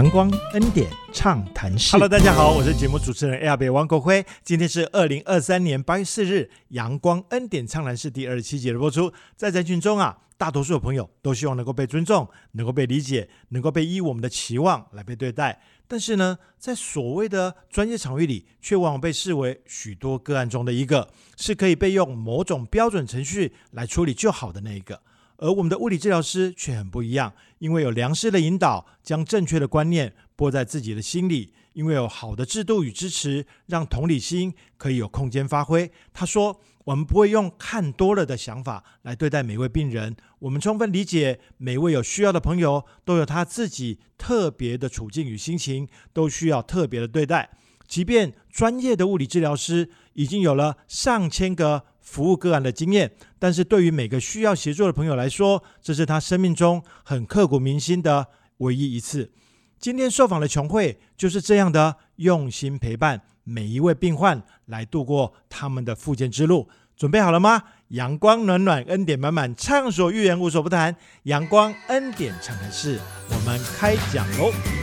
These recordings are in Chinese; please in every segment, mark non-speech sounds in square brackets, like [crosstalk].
阳光恩典畅谈室。Hello，大家好，我是节目主持人 L B 王国辉。今天是二零二三年八月四日，阳光恩典畅谈室第二十七节的播出。在人群中啊，大多数的朋友都希望能够被尊重，能够被理解，能够被依我们的期望来被对待。但是呢，在所谓的专业场域里，却往往被视为许多个案中的一个，是可以被用某种标准程序来处理就好的那一个。而我们的物理治疗师却很不一样，因为有良师的引导，将正确的观念播在自己的心里；因为有好的制度与支持，让同理心可以有空间发挥。他说：“我们不会用看多了的想法来对待每位病人，我们充分理解每位有需要的朋友都有他自己特别的处境与心情，都需要特别的对待。即便专业的物理治疗师已经有了上千个。”服务个案的经验，但是对于每个需要协助的朋友来说，这是他生命中很刻骨铭心的唯一一次。今天受访的琼慧就是这样的用心陪伴每一位病患来度过他们的复健之路。准备好了吗？阳光暖暖，恩典满满，畅所欲言，无所不谈。阳光恩典畅谈室，我们开讲喽！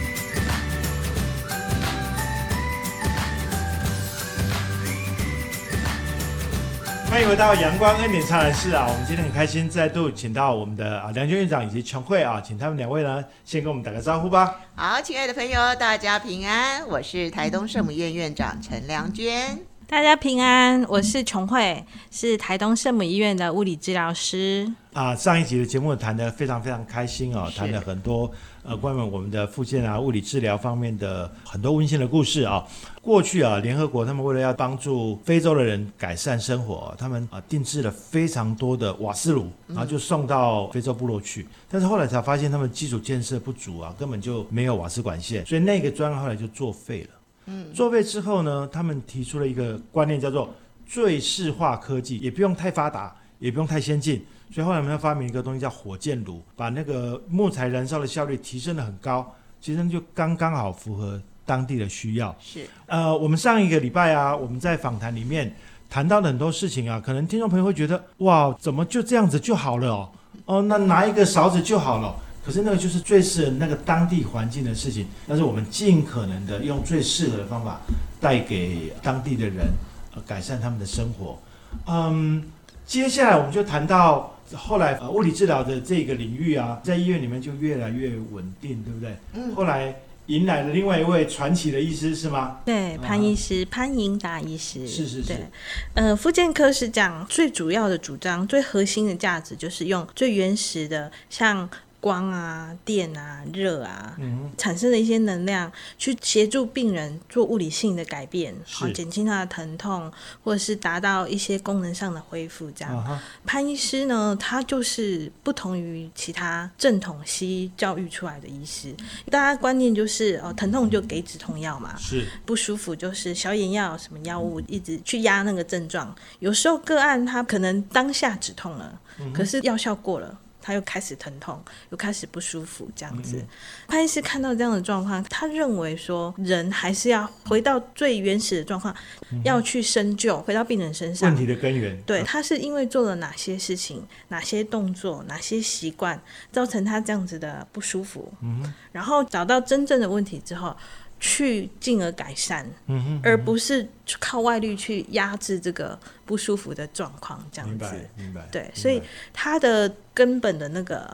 欢迎回到阳光恩典畅谈室啊！我们今天很开心，再度请到我们的啊梁娟院长以及琼慧啊，请他们两位呢先跟我们打个招呼吧。好，亲爱的朋友，大家平安，我是台东圣母院院长陈良娟。大家平安，我是琼慧，是台东圣母医院的物理治疗师。啊，上一集的节目谈的非常非常开心哦，谈了很多呃关于我们的附件啊、物理治疗方面的很多温馨的故事啊。过去啊，联合国他们为了要帮助非洲的人改善生活，他们啊定制了非常多的瓦斯炉，然后就送到非洲部落去。但是后来才发现他们基础建设不足啊，根本就没有瓦斯管线，所以那个专案后来就作废了。嗯，作废之后呢，他们提出了一个观念，叫做最适化科技，也不用太发达，也不用太先进。所以后来我们要发明一个东西叫火箭炉，把那个木材燃烧的效率提升的很高，其实就刚刚好符合。当地的需要是呃，我们上一个礼拜啊，我们在访谈里面谈到了很多事情啊，可能听众朋友会觉得哇，怎么就这样子就好了哦？哦，那拿一个勺子就好了。可是那个就是最适合那个当地环境的事情，但是我们尽可能的用最适合的方法带给当地的人，呃，改善他们的生活。嗯，接下来我们就谈到后来呃，物理治疗的这个领域啊，在医院里面就越来越稳定，对不对？嗯。后来。迎来了另外一位传奇的医师是吗？对，潘医师，潘英达医师。是是是。对，呃，复健科是讲最主要的主张，最核心的价值就是用最原始的，像。光啊、电啊、热啊，产生的一些能量，去协助病人做物理性的改变，好减轻他的疼痛，或者是达到一些功能上的恢复。这样，潘医师呢，他就是不同于其他正统西医教育出来的医师。大家观念就是哦，疼痛就给止痛药嘛，是不舒服就是消炎药，什么药物一直去压那个症状。有时候个案他可能当下止痛了，可是药效过了。他又开始疼痛，又开始不舒服，这样子。潘医师看到这样的状况，他认为说，人还是要回到最原始的状况，要去深究，回到病人身上问题的根源。对，他是因为做了哪些事情、哪些动作、哪些习惯，造成他这样子的不舒服。嗯，然后找到真正的问题之后。去进而改善，而不是靠外力去压制这个不舒服的状况，这样子。明白，明白。对，所以他的根本的那个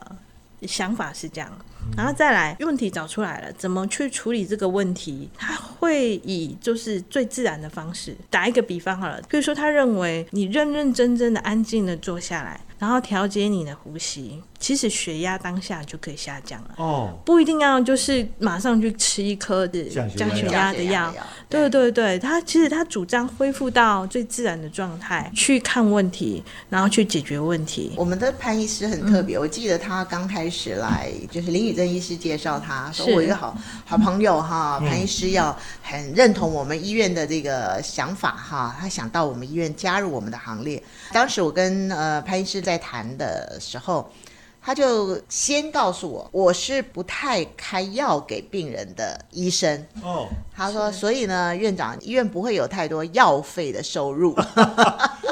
想法是这样，然后再来问题找出来了，怎么去处理这个问题？他会以就是最自然的方式。打一个比方好了，比如说他认为你认认真真的安静的坐下来，然后调节你的呼吸。其实血压当下就可以下降了哦，不一定要就是马上去吃一颗的降血压的药。对对对，他其实他主张恢复到最自然的状态去看问题，然后去解决问题。我们的潘医师很特别，我记得他刚开始来就是林宇珍医师介绍他，说我一个好好朋友哈，潘医师要很认同我们医院的这个想法哈，他想到我们医院加入我们的行列。当时我跟呃潘医师在谈的时候。他就先告诉我，我是不太开药给病人的医生。哦，他说，所以呢，院长，医院不会有太多药费的收入。[laughs]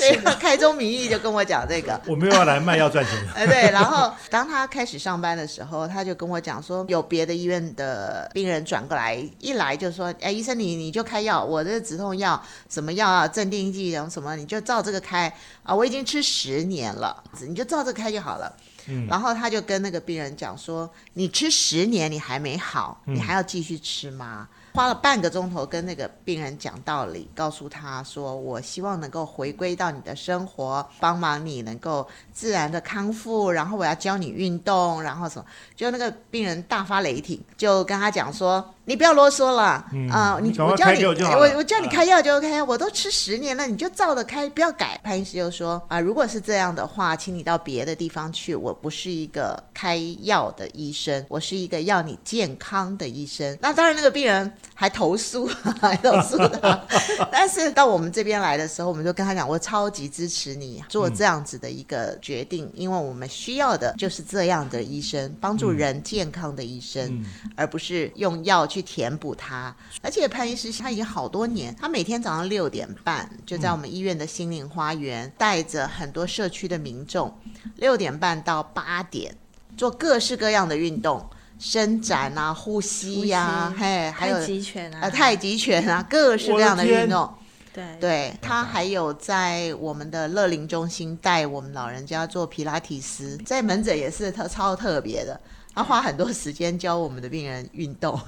对，[laughs] 开宗明义就跟我讲这个。[laughs] 我没有要来卖药赚钱。哎，[laughs] 对。然后当他开始上班的时候，他就跟我讲说，有别的医院的病人转过来，一来就说，哎，医生你你就开药，我这止痛药什么药啊，镇定剂什么，你就照这个开啊，我已经吃十年了，你就照这个开就好了。嗯。然后他就跟那个病人讲说，你吃十年你还没好，你还要继续吃吗？花了半个钟头跟那个病人讲道理，告诉他说：“我希望能够回归到你的生活，帮忙你能够自然的康复。然后我要教你运动，然后什么？就那个病人大发雷霆，就跟他讲说。”你不要啰嗦了啊！你我叫你，我我叫你开药就 OK，我都吃十年了，你就照着开，不要改。潘医师就说啊，如果是这样的话，请你到别的地方去。我不是一个开药的医生，我是一个要你健康的医生。那当然，那个病人还投诉，[laughs] 还投诉他。[laughs] 但是到我们这边来的时候，我们就跟他讲，我超级支持你做这样子的一个决定，因为我们需要的就是这样的医生，帮助人健康的医生，而不是用药去。填补它，而且潘医师他已经好多年，他每天早上六点半就在我们医院的心灵花园，带着很多社区的民众，六点半到八点做各式各样的运动，伸展啊，呼吸呀，嘿，还有太极拳啊，太极拳啊，[laughs] 各式各样的运动。对，对他还有在我们的乐龄中心带我们老人家做皮拉提斯，在门诊也是特超特别的，他花很多时间教我们的病人运动。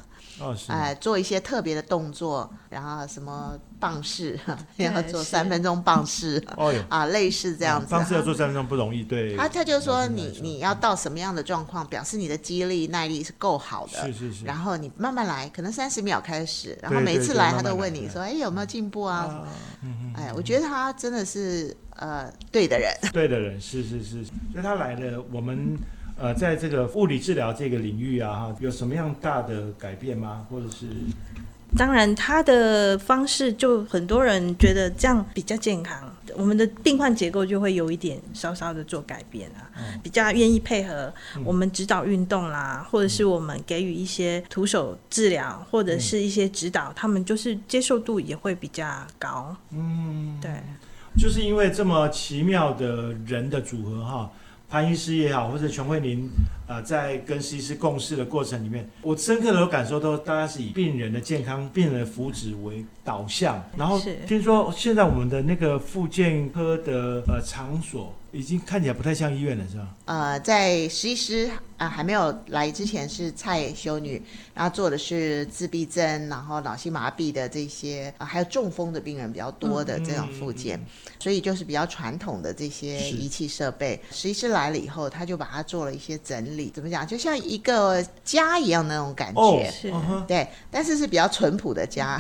哎，做一些特别的动作，然后什么棒式，[laughs] 然后做三分钟棒式，哦啊，类似这样子。棒式要做三分钟不容易，对。他他就说你你要到什么样的状况，表示你的肌力耐力是够好的，是是是。然后你慢慢来，可能三十秒开始，然后每次来他都问你说，哎有没有进步啊？哎，我觉得他真的是呃对的人，对的人，[laughs] 是是是。所以他来了，我们。呃，在这个物理治疗这个领域啊，哈，有什么样大的改变吗？或者是？当然，他的方式就很多人觉得这样比较健康，我们的病患结构就会有一点稍稍的做改变啊，比较愿意配合我们指导运动啦，或者是我们给予一些徒手治疗，或者是一些指导，他们就是接受度也会比较高。嗯，对，就是因为这么奇妙的人的组合哈。潘医师也好，或者全慧玲，啊，在跟医师共事的过程里面，我深刻的有感受到，大家是以病人的健康、病人的福祉为导向。然后听说现在我们的那个复健科的呃场所。已经看起来不太像医院了，是吧？呃，在实习师啊还没有来之前是蔡修女，然后做的是自闭症，然后脑性麻痹的这些啊，还有中风的病人比较多的这种复健，所以就是比较传统的这些仪器设备。实习师来了以后，他就把它做了一些整理，怎么讲？就像一个家一样那种感觉，是，对，但是是比较淳朴的家。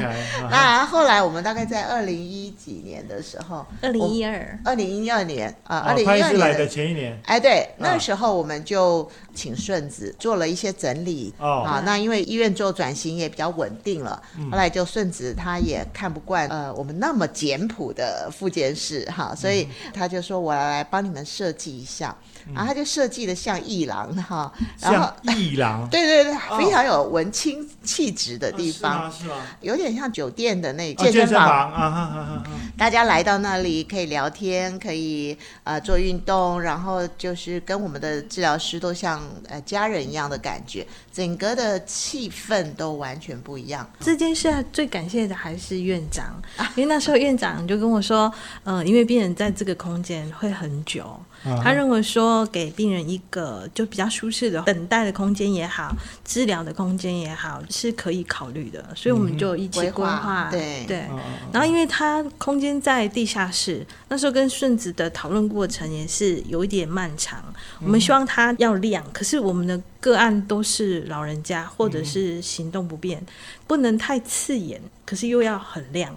[laughs] 那后来我们大概在二零一几年的时候，二零一二，二零一二。年啊，二零一二年的前一年，哎，对，那时候我们就请顺子做了一些整理啊。那因为医院做转型也比较稳定了，后来就顺子他也看不惯呃我们那么简朴的复健室哈，所以他就说我来帮你们设计一下。然后他就设计的像艺廊哈，然后艺廊，[laughs] 对对对，非常有文青气质的地方，是吗？有点像酒店的那健身房啊，大家来到那里可以聊天，可以呃做运动，然后就是跟我们的治疗师都像呃家人一样的感觉，整个的气氛都完全不一样。这件事最感谢的还是院长，[laughs] 因为那时候院长就跟我说，嗯，因为病人在这个空间会很久。他认为说，给病人一个就比较舒适的等待的空间也好，治疗的空间也好，是可以考虑的。所以我们就一起规划，对对。然后，因为他空间在地下室，那时候跟顺子的讨论过程也是有一点漫长。我们希望他要亮，可是我们的个案都是老人家或者是行动不便，不能太刺眼，可是又要很亮。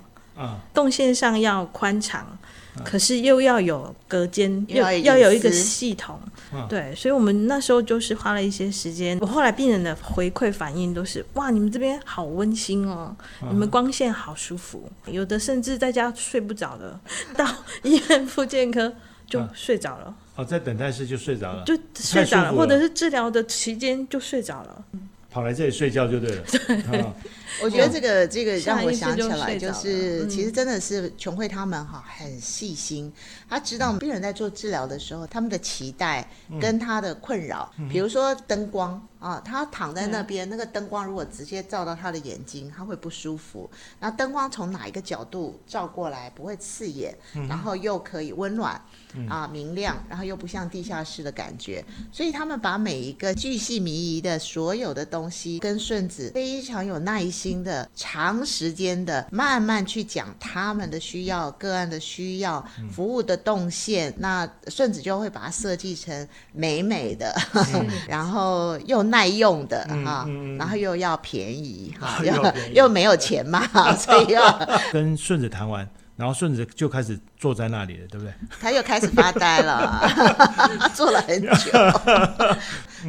动线上要宽敞。可是又要有隔间，要要有一个系统，对，所以我们那时候就是花了一些时间。我后来病人的回馈反应都是：哇，你们这边好温馨哦，你们光线好舒服，有的甚至在家睡不着的，到医院复健科就睡着了。哦，在等待室就睡着了，就睡着了，或者是治疗的期间就睡着了。跑来这里睡觉就对了。[laughs] 啊 [laughs] 我觉得这个这个让我想起来，就是其实真的是琼慧他们哈很细心，他知道病人在做治疗的时候，他们的期待跟他的困扰，比如说灯光啊，他躺在那边，那个灯光如果直接照到他的眼睛，他会不舒服。那灯光从哪一个角度照过来不会刺眼，然后又可以温暖。啊，明亮，然后又不像地下室的感觉，所以他们把每一个巨细靡遗的所有的东西，跟顺子非常有耐心的、长时间的慢慢去讲他们的需要、个案的需要、服务的动线，那顺子就会把它设计成美美的，[laughs] 然后又耐用的哈，然后又要便宜哈，[laughs] 又又没有钱嘛，[laughs] 所以要跟顺子谈完，然后顺子就开始坐在那里了，对不对？他又开始发呆了，[laughs] 坐了很久。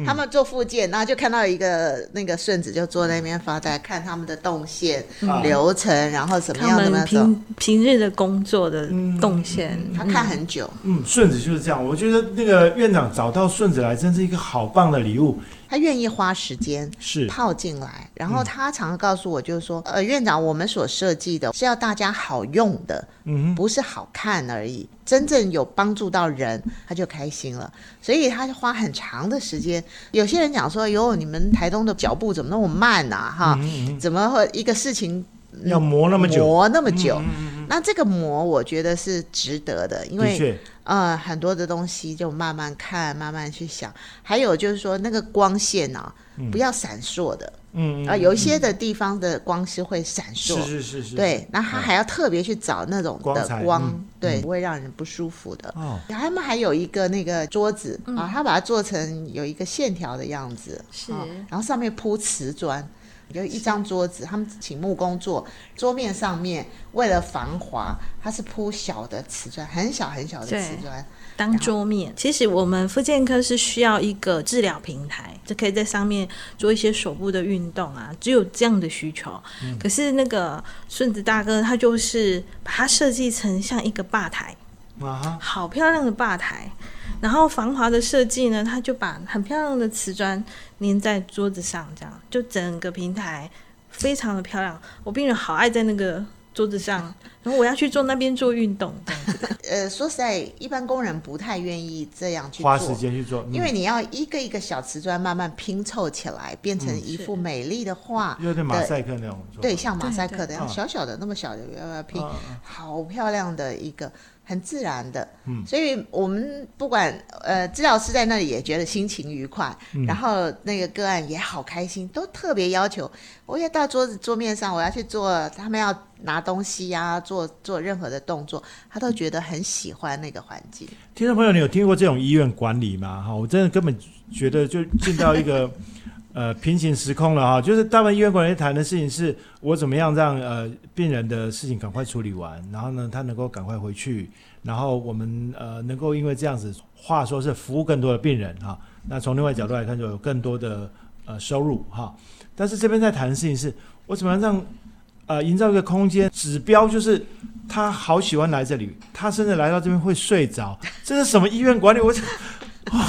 他们做复健，然后就看到一个那个顺子就坐在那边发呆，看他们的动线、流程，然后怎么他样怎么们样。平平日的工作的动线，他看很久，嗯，顺子就是这样。我觉得那个院长找到顺子来，真是一个好棒的礼物。他愿意花时间是，泡进来，然后他常常告诉我，就是说，呃，院长，我们所设计的是要大家好用的，嗯不是好看而已，真正有帮助到人，他就开心了。所以他花很长的时间。有些人讲说，哟，你们台东的脚步怎么那么慢呐、哈，嗯怎么会一个事情，要磨那么久，磨那么久？那这个磨，我觉得是值得的，因为呃，很多的东西就慢慢看，慢慢去想。还有就是说，那个光线啊，不要闪烁的。嗯啊、有一些的地方的光是会闪烁。是是是是，对，那他还要特别去找那种的光，嗯对，不会让人不舒服的。哦，他们还有一个那个桌子、啊，他把它做成有一个线条的样子，是。啊然后上面铺瓷砖，有一张桌子，他们请木工做，桌面上面为了防滑，它是铺小的瓷砖，很小很小的瓷砖，当桌面。其实我们复健科是需要一个治疗平台，就可以在上面做一些手部的运动啊，只有这样的需求。可是那个顺子大哥他就是把它设计成像一个吧台，啊，好漂亮的吧台。然后防滑的设计呢，他就把很漂亮的瓷砖粘在桌子上，这样就整个平台非常的漂亮。我病人好爱在那个桌子上，然后我要去做那边做运动。[laughs] 呃，说实在，一般工人不太愿意这样去花时做。间去做，嗯因为你要一个一个小瓷砖慢慢拼凑起来，变成一幅美丽的画。有点马赛克那种，对，像马赛克的样，小小的那么小的要要拼，啊好漂亮的一个，很自然的。嗯所以我们不管呃，治疗师在那里也觉得心情愉快，嗯然后那个个案也好开心，都特别要求我要到桌子桌面上，我要去做，他们要拿东西呀、做做做任何的动作，他都觉得很喜欢那个环境。听众朋友，你有听过这种医院管理吗？哈，我真的根本觉得就进到一个呃平行时空了哈。就是大部分医院管理谈的事情是，我怎么样让呃病人的事情赶快处理完，然后呢，他能够赶快回去，然后我们呃能够因为这样子，话说是服务更多的病人哈。那从另外角度来看，就有更多的呃收入哈。但是这边在谈的事情是，我怎么样让呃营造一个空间，指标就是他好喜欢来这里，他甚至来到这边会睡着，这是什么医院管理？我 [laughs] 哦，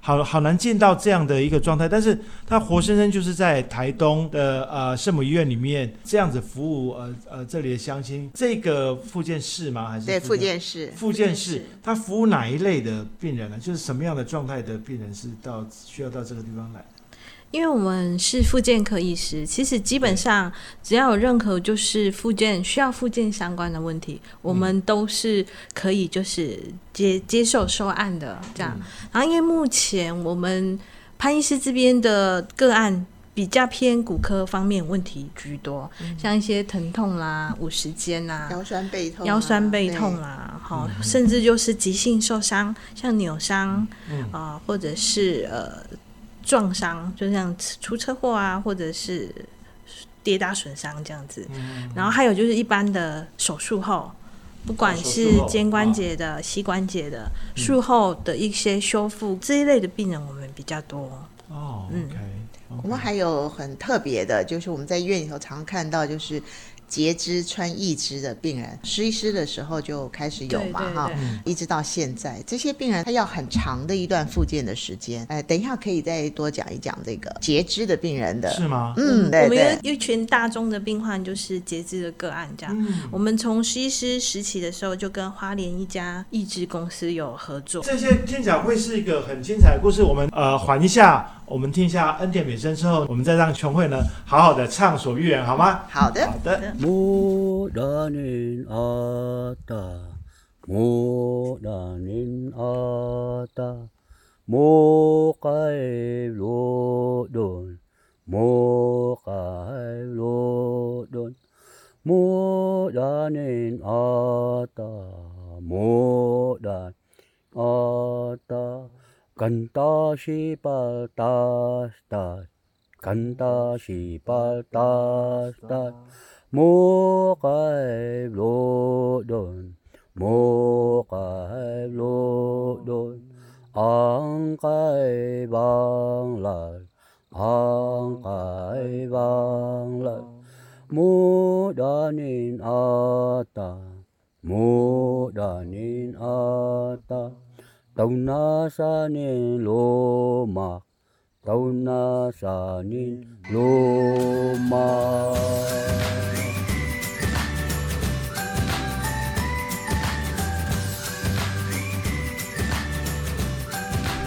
好好难见到这样的一个状态。但是他活生生就是在台东的呃圣母医院里面这样子服务呃呃这里的乡亲，这个复健室吗？还是对，复复健室。复健室他服务哪一类的病人呢？就是什么样的状态的病人是到需要到这个地方来？因为我们是复健科医师，其实基本上只要有任何就是复健需要复健相关的问题，我们都是可以就是接接受收案的这样。然后因为目前我们潘医师这边的个案比较偏骨科方面问题居多，像一些疼痛啦、五十肩啦、腰酸背痛啊、腰酸背痛啦，好、甚至就是急性受伤，像扭伤嗯。啊、或者是呃撞伤，就像出车祸啊，或者是跌打损伤这样子。然后还有就是一般的手术后，不管是肩关节的、膝关节的术后的一些修复这一类的病人，我们比较多。哦嗯我们还有很特别的，就是我们在医院里头常看到，就是截肢穿义肢的病人，实习师的时候就开始有嘛哈，一直到现在，这些病人他要很长的一段复健的时间。哎，等一下可以再多讲一讲这个截肢的病人的，是吗？嗯，对我们有一群大众的病患就是截肢的个案，这样。我们从实习师实习的时候就跟花莲一家义肢公司有合作。这些听起来会是一个很精彩的故事。我们呃缓一下。我们听一下恩典美声之后，我们再让琼慧呢好好的畅所欲言，好吗？好的，好的。 모다닌 아따 모다닌 아따 모가일로돈 모가일로돈 모다닌 아따 모다 아따 간다 시발다스다 간다 시발다스다 mô cái lô đồn mô cái lô đồn ông cái bằng lời ông cái bằng lời mô đa nín a ta mô đa nín a ta tông na sa nín lô mạc ma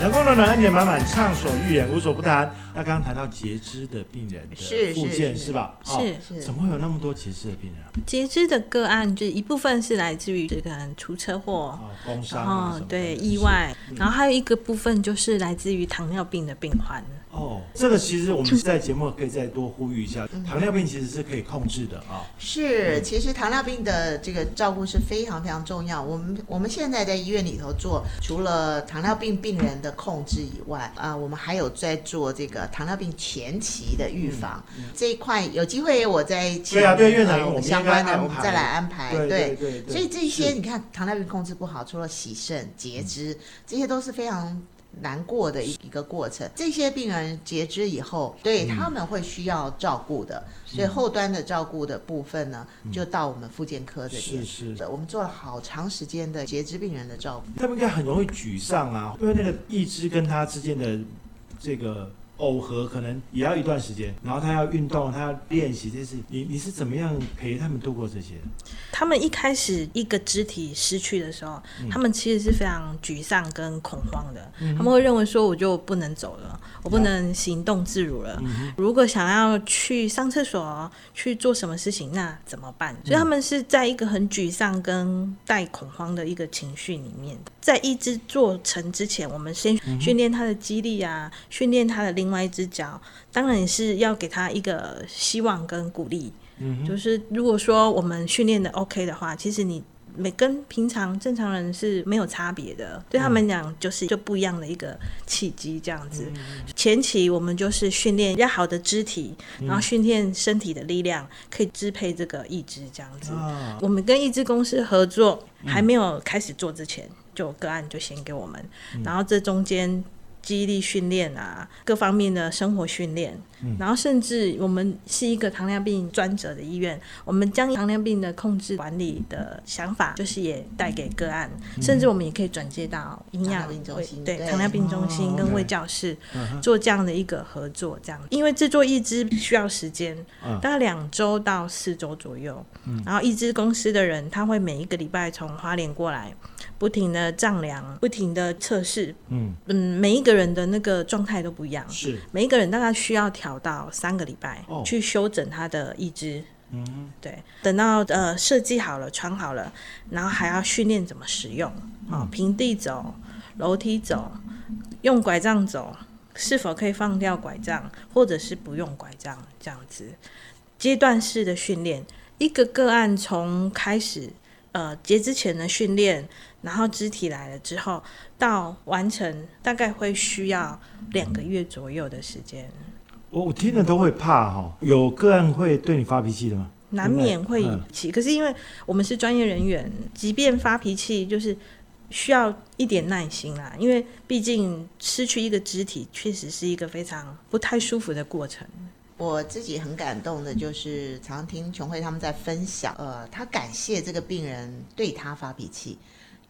阳光暖暖，恩典满满，畅所欲言，无所不谈。那刚刚谈到截肢的病人的附件是吧？是是。怎么会有那么多截肢的病人？截肢的个案，就一部分是来自于这个出车祸、工伤，对意外，然后还有一个部分就是来自于糖尿病的病患。哦，这个其实我们在节目可以再多呼吁一下，糖尿病其实是可以控制的啊。是，其实糖尿病的这个照顾是非常非常重要。我们我们现在在医院里头做，除了糖尿病病人的控制以外，啊，我们还有在做这个糖尿病前期的预防这一块。有机会我再对啊，对院长，我们相关的我们再来安排。对对对。所以这些你看，糖尿病控制不好，除了洗肾、截肢，这些都是非常。难过的一一个过程，这些病人截肢以后，对他们会需要照顾的，所以后端的照顾的部分呢，就到我们复健科这边。是是，我们做了好长时间的截肢病人的照顾。他们应该很容易沮丧啊，因为那个义肢跟他之间的这个。耦合可能也要一段时间，然后他要运动，他要练习这些。你你是怎么样陪他们度过这些？他们一开始一个肢体失去的时候，他们其实是非常沮丧跟恐慌的。他们会认为说，我就不能走了，我不能行动自如了。如果想要去上厕所、去做什么事情，那怎么办？所以他们是在一个很沮丧跟带恐慌的一个情绪里面。在一只做成之前，我们先训练他的肌力啊，训练他的另外一只脚，当然也是要给他一个希望跟鼓励。嗯，就是如果说我们训练的 OK 的话，其实你每跟平常正常人是没有差别的，对他们讲就是就不一样的一个契机这样子。前期我们就是训练要好的肢体，然后训练身体的力量，可以支配这个意志这样子。我们跟意志公司合作，还没有开始做之前。就个案就先给我们，然后这中间。记忆力训练啊，各方面的生活训练，然后甚至我们是一个糖尿病专责的医院，我们将糖尿病的控制管理的想法，就是也带给个案，甚至我们也可以转接到营养中心，对糖尿病中心跟卫教室做这样的一个合作，这样，因为制作一支需要时间，大概两周到四周左右，然后一支公司的人他会每一个礼拜从花莲过来，不停的丈量，不停的测试，嗯。嗯，每一个。人的那个状态都不一样，是。每一个人大概需要调到三个礼拜去修整他的意志。嗯，对，等到呃设计好了、穿好了，然后还要训练怎么使用啊，平地走、楼梯走、用拐杖走，是否可以放掉拐杖，或者是不用拐杖这样子，阶段式的训练，一个个案从开始呃截之前的训练。然后肢体来了之后，到完成大概会需要两个月左右的时间。我我听了都会怕哈，有个案会对你发脾气的吗？难免会起，可是因为我们是专业人员，即便发脾气，就是需要一点耐心啦。因为毕竟失去一个肢体，确实是一个非常不太舒服的过程。我自己很感动的，就是常听琼慧他们在分享，呃，他感谢这个病人对他发脾气。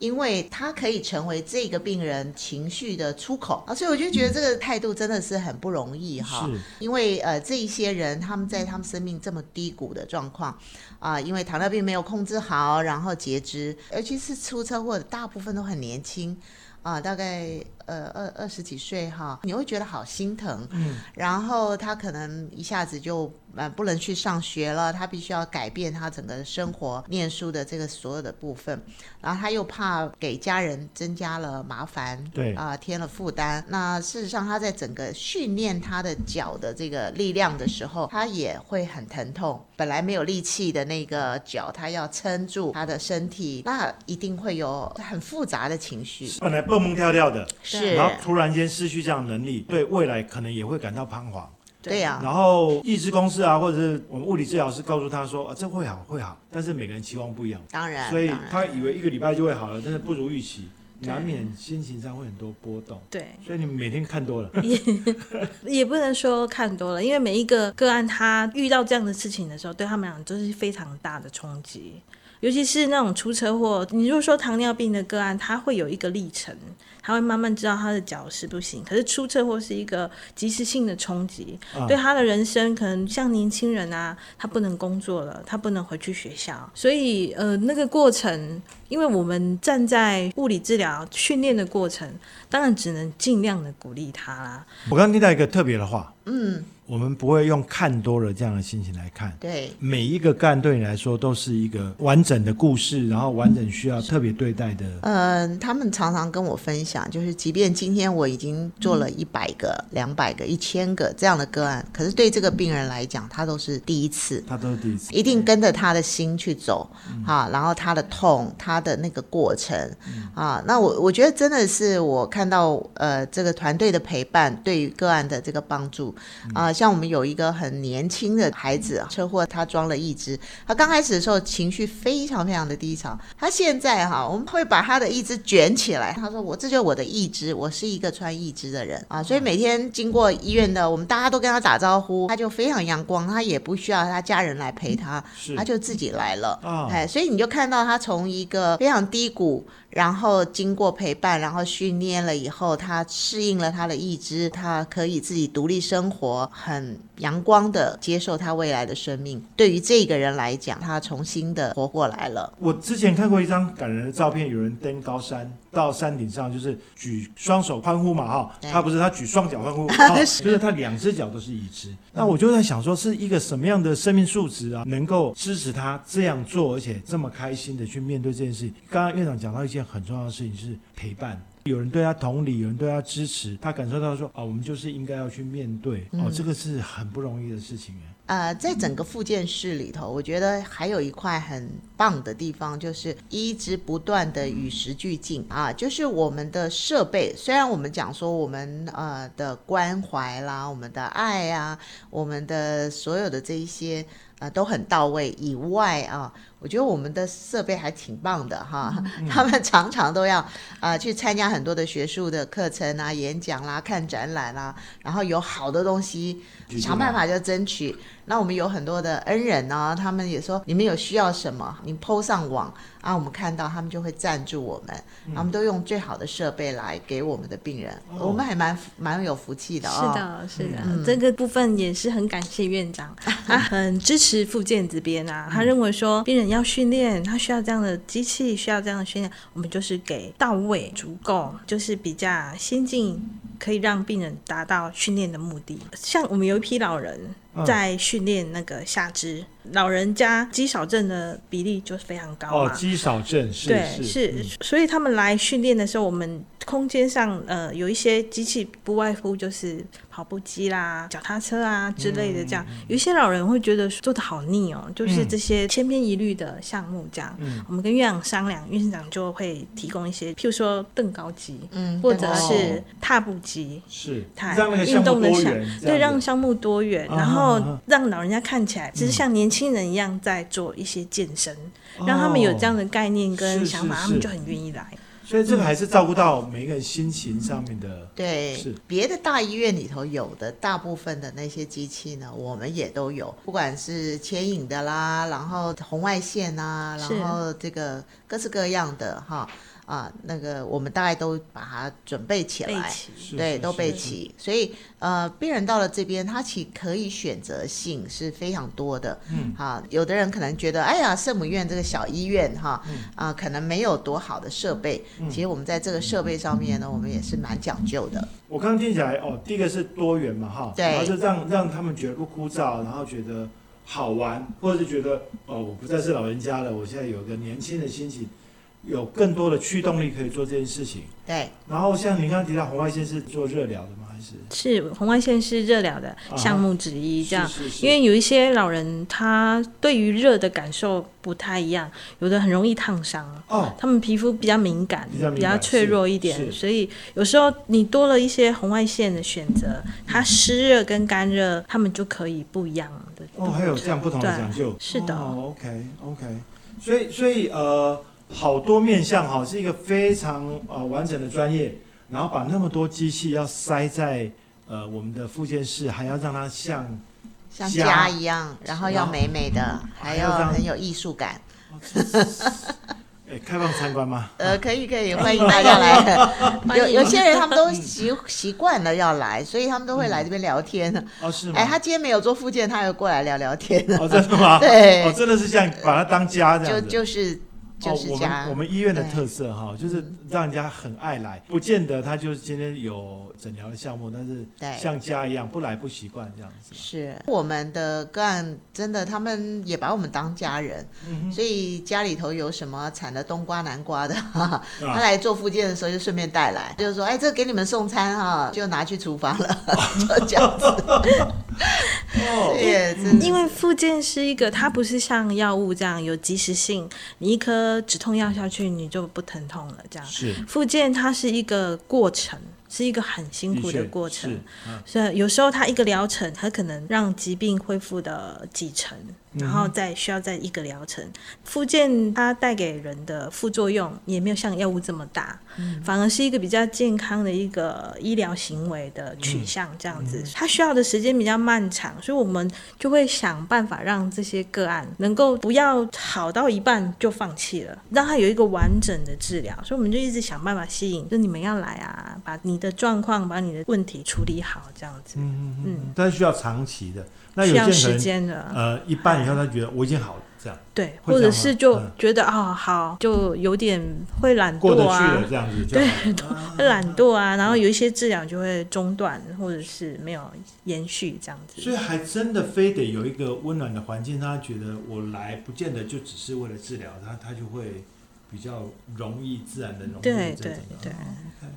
因为他可以成为这个病人情绪的出口啊，所以我就觉得这个态度真的是很不容易哈。因为呃，这一些人他们在他们生命这么低谷的状况啊，因为糖尿病没有控制好，然后截肢，尤其是出车祸的大部分都很年轻啊，大概。呃，二二十几岁哈，你会觉得好心疼。嗯，然后他可能一下子就呃不能去上学了，他必须要改变他整个生活、念书的这个所有的部分。然后他又怕给家人增加了麻烦，对啊，添了负担。那事实上，他在整个训练他的脚的这个力量的时候，他也会很疼痛。本来没有力气的那个脚，他要撑住他的身体，那一定会有很复杂的情绪。本来蹦蹦跳跳的。是，然后突然间失去这样能力，对未来可能也会感到彷徨。对呀。然后意志公司啊，或者是我们物理治疗师告诉他说啊，这会好会好，但是每个人期望不一样。当然。所以他以为一个礼拜就会好了，但是不如预期，难免心情上会很多波动。对。所以你们每天看多了。也 [laughs] 也不能说看多了，因为每一个个案他遇到这样的事情的时候，对他们俩都是非常大的冲击。尤其是那种出车祸，你如果说糖尿病的个案，他会有一个历程，他会慢慢知道他的脚是不行。可是出车祸是一个及时性的冲击，对他的人生可能像年轻人啊，他不能工作了，他不能回去学校，所以呃那个过程，因为我们站在物理治疗训练的过程，当然只能尽量的鼓励他啦。我刚听到一个特别的话，嗯。我们不会用看多了这样的心情来看，对。每一个个案对你来说都是一个完整的故事，然后完整需要特别对待的。嗯，他们常常跟我分享，就是即便今天我已经做了一百个、两百个、一千个这样的个案，可是对这个病人来讲，他都是第一次，他都是第一次，一定跟着他的心去走啊，然后他的痛，他的那个过程啊，那我我觉得真的是我看到呃这个团队的陪伴对于个案的这个帮助啊。像我们有一个很年轻的孩子，车祸他装了一只，他刚开始的时候情绪非常非常的低潮，他现在哈，我们会把他的一只卷起来，他说我这就是我的义肢，我是一个穿义肢的人啊，所以每天经过医院的，我们大家都跟他打招呼，他就非常阳光，他也不需要他家人来陪他，他就自己来了，哎，所以你就看到他从一个非常低谷。然后经过陪伴，然后训练了以后，他适应了他的意志，他可以自己独立生活，很阳光的接受他未来的生命。对于这个人来讲，他重新的活过来了。我之前看过一张感人的照片，有人登高山。到山顶上就是举双手欢呼嘛哈，他不是他举双脚欢呼，[laughs] 就是他两只脚都是一只。那我就在想说，是一个什么样的生命素质啊，能够支持他这样做，而且这么开心的去面对这件事情？刚刚院长讲到一件很重要的事情是陪伴。有人对他同理，有人对他支持，他感受到说啊，我们就是应该要去面对哦，这个是很不容易的事情呃，在整个复健室里头，我觉得还有一块很棒的地方，就是一直不断的与时俱进啊，就是我们的设备，虽然我们讲说我们呃的关怀啦，我们的爱啊，我们的所有的这一些呃都很到位以外啊。我觉得我们的设备还挺棒的哈，[laughs] 他们常常都要啊去参加很多的学术的课程啊、演讲啦、看展览啦，然后有好的东西，想办法就争取。那我们有很多的恩人呢，他们也说你们有需要什么，你抛上网啊，我们看到他们就会赞助我们，他们都用最好的设备来给我们的病人，我们还蛮蛮有福气的哦。是的，是的，这个部分也是很感谢院长，[laughs] 他很支持复健这边啊，他认为说病人要训练，他需要这样的机器，需要这样的训练，我们就是给到位、足够，就是比较先进，可以让病人达到训练的目的。像我们有一批老人。在训练那个下肢，老人家肌少症的比例就非常高哦，肌少症是是是，所以他们来训练的时候，我们空间上呃有一些机器，不外乎就是跑步机啦、脚踏车啊之类的。这样，有一些老人会觉得做的好腻哦，就是这些千篇一律的项目。这样，我们跟院长商量，院长就会提供一些，譬如说凳高机，嗯，或者是踏步机，是，让运动的项，对，让项目多元，然后。后让老人家看起来只是像年轻人一样在做一些健身，让他们有这样的概念跟想法，他们就很愿意来。所以这个还是照顾到每一个人心情上面的。对，是别的大医院里头有的大部分的那些机器呢，我们也都有，不管是牵引的啦，然后红外线啊，然后这个各式各样的哈啊，那个我们大概都把它准备起来。备齐。对，是是都备是齐，所以呃，病人到了这边，他其可以选择性是非常多的。嗯，哈，有的人可能觉得，哎呀，圣母院这个小医院哈，啊、嗯可能没有多好的设备。其实我们在这个设备上面呢，我们也是蛮讲究的。我刚刚听起来哦，第一个是多元嘛哈，对然后就让让他们觉得不枯燥，然后觉得好玩，或者是觉得哦，我不再是老人家了，我现在有一个年轻的心情，有更多的驱动力可以做这件事情。对，然后像您刚刚提到红外线是做热疗的吗？还是？是红外线是热疗的项目之一，这样。是是是。因为有一些老人他对于热的感受不太一样，有的很容易烫伤，哦，他们皮肤比较敏感，比较敏感脆弱一点，所以有时候你多了一些红外线的选择，它湿热跟干热，他们就可以不一样的。哦，还有这样不同的讲究，是的。哦，OK OK，所以所以呃，好多面向哈，是一个非常呃完整的专业，然后把那么多机器要塞在呃我们的附件室，还要让它像像家家一样，然后要美美的，还还要很有艺术感。[laughs] 哎开放参观吗？呃，[laughs] 可以可以，欢迎大家来。[laughs] 有有些人他们都习习惯了要来，所以他们都会来这边聊天。哦，是吗？哎，他今天没有做附件，他又过来聊聊天。哦，真的吗？对哦，真的是像把它当家这就样子。就是就是哦、我家们我们医院的特色哈，就是让人家很爱来，不见得他就是今天有诊疗的项目，但是对。像家一样不来不习惯这样子。是。我们的个案，真的他们也把我们当家人，嗯所以家里头有什么产的冬瓜南瓜的，哈 [laughs] 哈，啊。他来做复健的时候就顺便带来，就是说，哎，这个给你们送餐哈，就拿去厨房了，[laughs] 就这样子。哦，也因为复健是一个，它不是像药物这样有及时性，你一颗止痛药下去你就不疼痛了这样。是。复健它是一个过程，是一个很辛苦的过程。所以有时候它一个疗程，它可能让疾病恢复的几成，然后再需要再一个疗程。复健它带给人的副作用也没有像药物这么大，反而是一个比较健康的一个医疗行为的取向这样子。它需要的时间比较漫长，所以我们就会想办法让这些个案能够不要好到一半就放弃了，让他有一个完整的治疗。所以我们就一直想办法吸引，就你们要来啊，把你的状况、把你的问题处理好，这样子。嗯嗯嗯但是需要长期的。那有需要时间的，呃一半以后他觉得我已经好了，这样对，样或者是就嗯觉得哦好，就有点会懒过得去惰啊了，这样子就好了。会懒惰啊，然后有一些治疗就会中断，或者是没有延续这样子。所以还真的非得有一个温暖的环境，让他觉得我来不见得就只是为了治疗，他他就会比较容易自然的融入对对对哦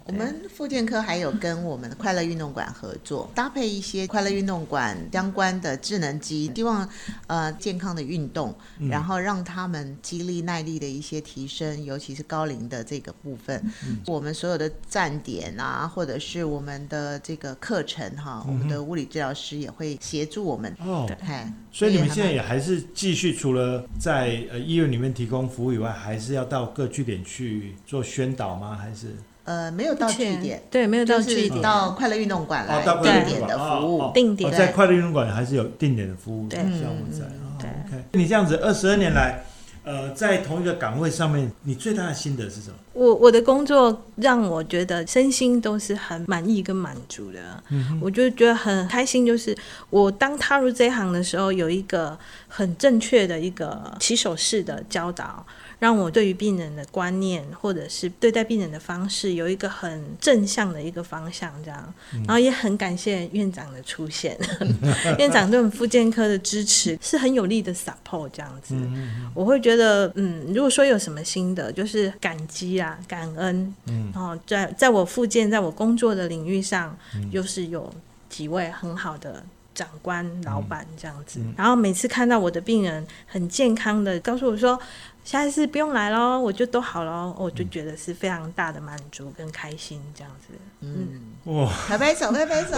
我们复健科还有跟我们的快乐运动馆合作，搭配一些快乐运动馆相关的智能机，希望呃健康的运动，嗯然后让他们肌力耐力的一些提升，尤其是高龄的这个部分。嗯我们所有的站点啊，或者是我们的这个课程哈，嗯我们的物理治疗师也会协助我们。哦，哎，所以你们现在也还是继续除了在呃医院里面提供服务以外，还是要到各据点去做宣导吗？还是呃没有到据点，对，没有到就是据点，到快乐运动馆来定快乐运点的服务。定点哦在快乐运动馆还是有定点的服务对项目在。对 OK，你这样子二十二年来，呃，在同一个岗位上面，你最大的心得是什么？我我的工作让我觉得身心都是很满意跟满足的，嗯我就觉得很开心。就是我当踏入这一行的时候，有一个很正确的一个起手式的教导，让我对于病人的观念或者是对待病人的方式有一个很正向的一个方向，这样。然后也很感谢院长的出现，[laughs] 院长对我们复健科的支持是很有力的 support 这样子。嗯我会觉得，嗯，如果说有什么心得，就是感激啊，感恩。嗯然后在在我复健，在我工作的领域上，又是有几位很好的长官、老板这样子。然后每次看到我的病人很健康的告诉我说，下一次不用来喽，我就都好了，我就觉得是非常大的满足跟开心这样子。嗯，哇，拍拍手，拍拍手。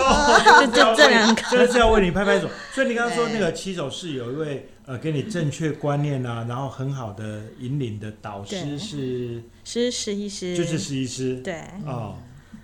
就 [laughs] 就这两个真的是要为你拍拍手。[laughs] 所以你刚刚说那个起手是有一位呃给你正确观念啊，然后很好的引领的导师是是实习师，就是实习师，对哦。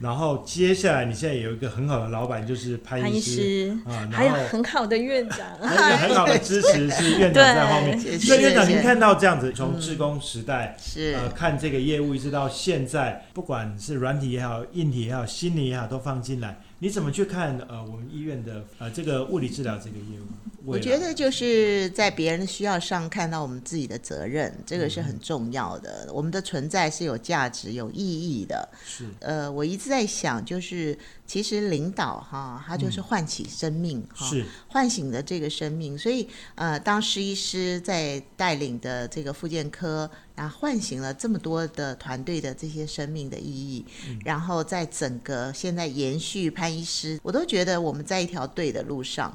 然后接下来，你现在有一个很好的老板，就是潘医师。啊，还有很好的院长，还有很好的支持是院长在后面。所以院长，您看到这样子，从志工时代是。呃看这个业务，一直到现在，不管是软体也好，硬体也好，心理也好，都放进来。你怎么去看呃我们医院的呃这个物理治疗这个业务？我觉得就是在别人的需要上看到我们自己的责任，这个是很重要的。我们的存在是有价值、有意义的。是呃，我一直在想，就是其实领导哈，他就是唤起生命哈，唤醒的这个生命。所以呃，当施医师在带领的这个复健科。然后，唤醒了这么多的团队的这些生命的意义，然后在整个现在延续潘医师，我都觉得我们在一条对的路上，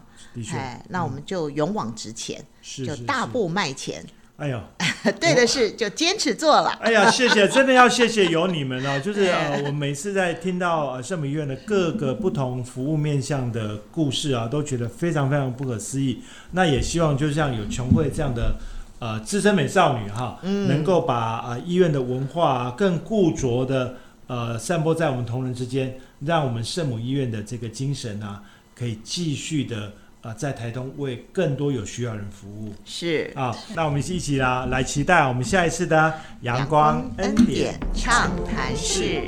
哎，那我们就勇往直前，就大步迈前。哎呦，[laughs] 对的事，就坚持做了。哎呀，[laughs] 谢谢，真的要谢谢有你们哦。[laughs] 就是呃，我每次在听到呃圣母医院的各个不同服务面向的故事啊，都觉得非常非常不可思议。那也希望就像有琼慧这样的。呃，资深美少女哈，能够把呃医院的文化更固着的呃散播在我们同仁之间，让我们圣母医院的这个精神啊，可以继续的呃在台东为更多有需要人服务。是啊，那我们一起啦来期待我们下一次的阳光恩典畅谈室。